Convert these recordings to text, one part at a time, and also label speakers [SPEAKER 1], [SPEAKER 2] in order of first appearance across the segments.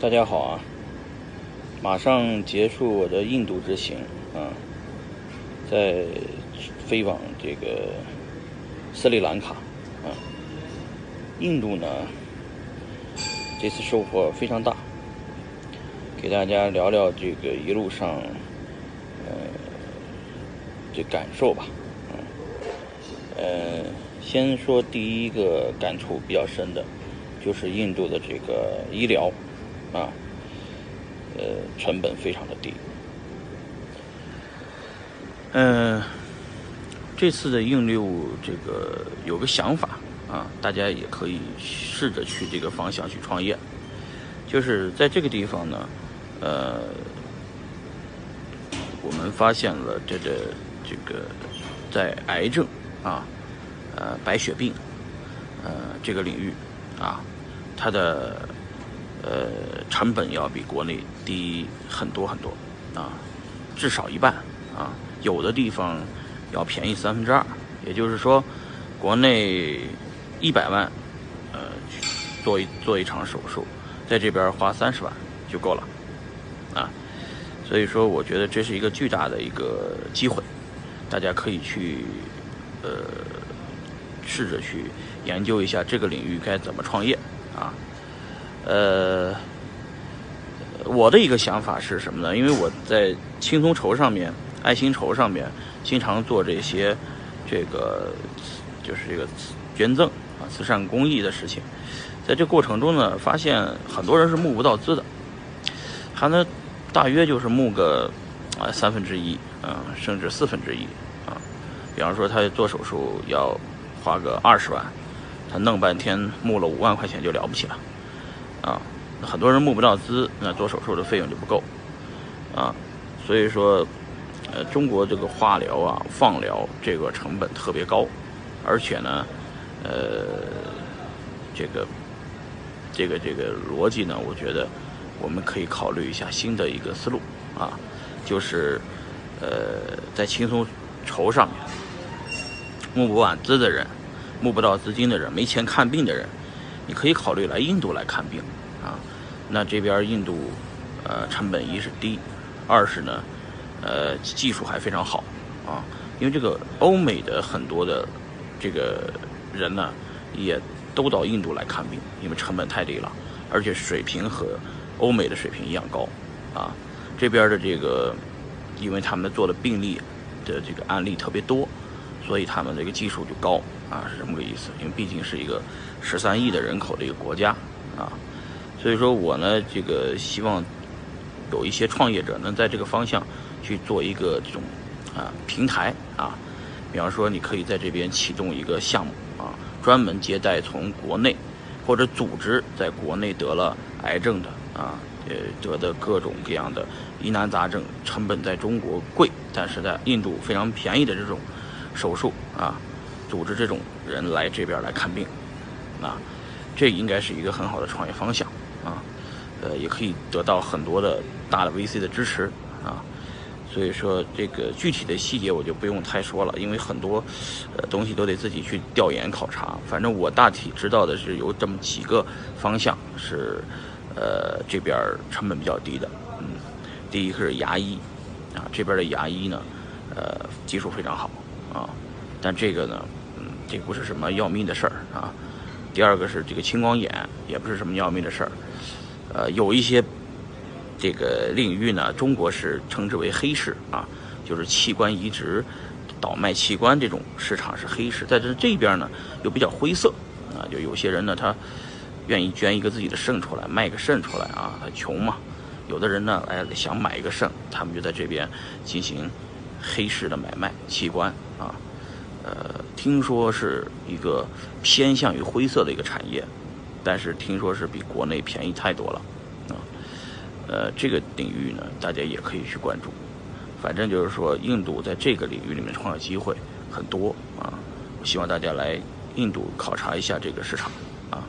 [SPEAKER 1] 大家好啊！马上结束我的印度之行啊，在飞往这个斯里兰卡啊。印度呢，这次收获非常大，给大家聊聊这个一路上呃这感受吧。呃，先说第一个感触比较深的，就是印度的这个医疗。啊，呃，成本非常的低。嗯，这次的印度这个有个想法啊，大家也可以试着去这个方向去创业。就是在这个地方呢，呃，我们发现了这个这个在癌症啊，呃，白血病，呃，这个领域啊，它的。呃，成本要比国内低很多很多，啊，至少一半，啊，有的地方要便宜三分之二。也就是说，国内一百万，呃，做一做一场手术，在这边花三十万就够了，啊，所以说我觉得这是一个巨大的一个机会，大家可以去，呃，试着去研究一下这个领域该怎么创业，啊。呃，我的一个想法是什么呢？因为我在轻松筹上面、爱心筹上面经常做这些，这个就是这个捐赠啊、慈善公益的事情。在这过程中呢，发现很多人是募不到资的，他呢大约就是募个啊三分之一啊，甚至四分之一啊。比方说他做手术要花个二十万，他弄半天募了五万块钱就了不起了。啊，很多人募不到资，那做手术的费用就不够，啊，所以说，呃，中国这个化疗啊、放疗这个成本特别高，而且呢，呃，这个，这个这个逻辑呢，我觉得我们可以考虑一下新的一个思路啊，就是，呃，在轻松筹上面，募不完资的人，募不到资金的人，没钱看病的人。你可以考虑来印度来看病，啊，那这边印度，呃，成本一是低，二是呢，呃，技术还非常好，啊，因为这个欧美的很多的这个人呢，也都到印度来看病，因为成本太低了，而且水平和欧美的水平一样高，啊，这边的这个，因为他们做的病例的这个案例特别多，所以他们这个技术就高。啊，是这么个意思，因为毕竟是一个十三亿的人口的一个国家啊，所以说我呢，这个希望有一些创业者能在这个方向去做一个这种啊平台啊，比方说你可以在这边启动一个项目啊，专门接待从国内或者组织在国内得了癌症的啊，呃得的各种各样的疑难杂症，成本在中国贵，但是在印度非常便宜的这种手术啊。组织这种人来这边来看病，啊，这应该是一个很好的创业方向啊，呃，也可以得到很多的大的 VC 的支持啊，所以说这个具体的细节我就不用太说了，因为很多呃东西都得自己去调研考察。反正我大体知道的是有这么几个方向是呃这边成本比较低的，嗯，第一个是牙医啊，这边的牙医呢，呃，技术非常好啊，但这个呢。这不是什么要命的事儿啊。第二个是这个青光眼，也不是什么要命的事儿。呃，有一些这个领域呢，中国是称之为黑市啊，就是器官移植、倒卖器官这种市场是黑市。在这这边呢，又比较灰色啊，就有些人呢，他愿意捐一个自己的肾出来，卖个肾出来啊，他穷嘛。有的人呢，哎，想买一个肾，他们就在这边进行黑市的买卖器官啊。呃，听说是一个偏向于灰色的一个产业，但是听说是比国内便宜太多了，啊，呃，这个领域呢，大家也可以去关注。反正就是说，印度在这个领域里面创造机会很多啊，我希望大家来印度考察一下这个市场啊，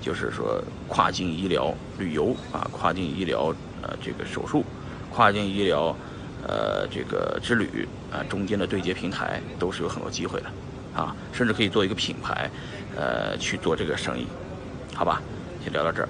[SPEAKER 1] 就是说跨境医疗旅游啊，跨境医疗呃这个手术，跨境医疗。呃，这个之旅啊，中间的对接平台都是有很多机会的，啊，甚至可以做一个品牌，呃，去做这个生意，好吧？先聊到这儿。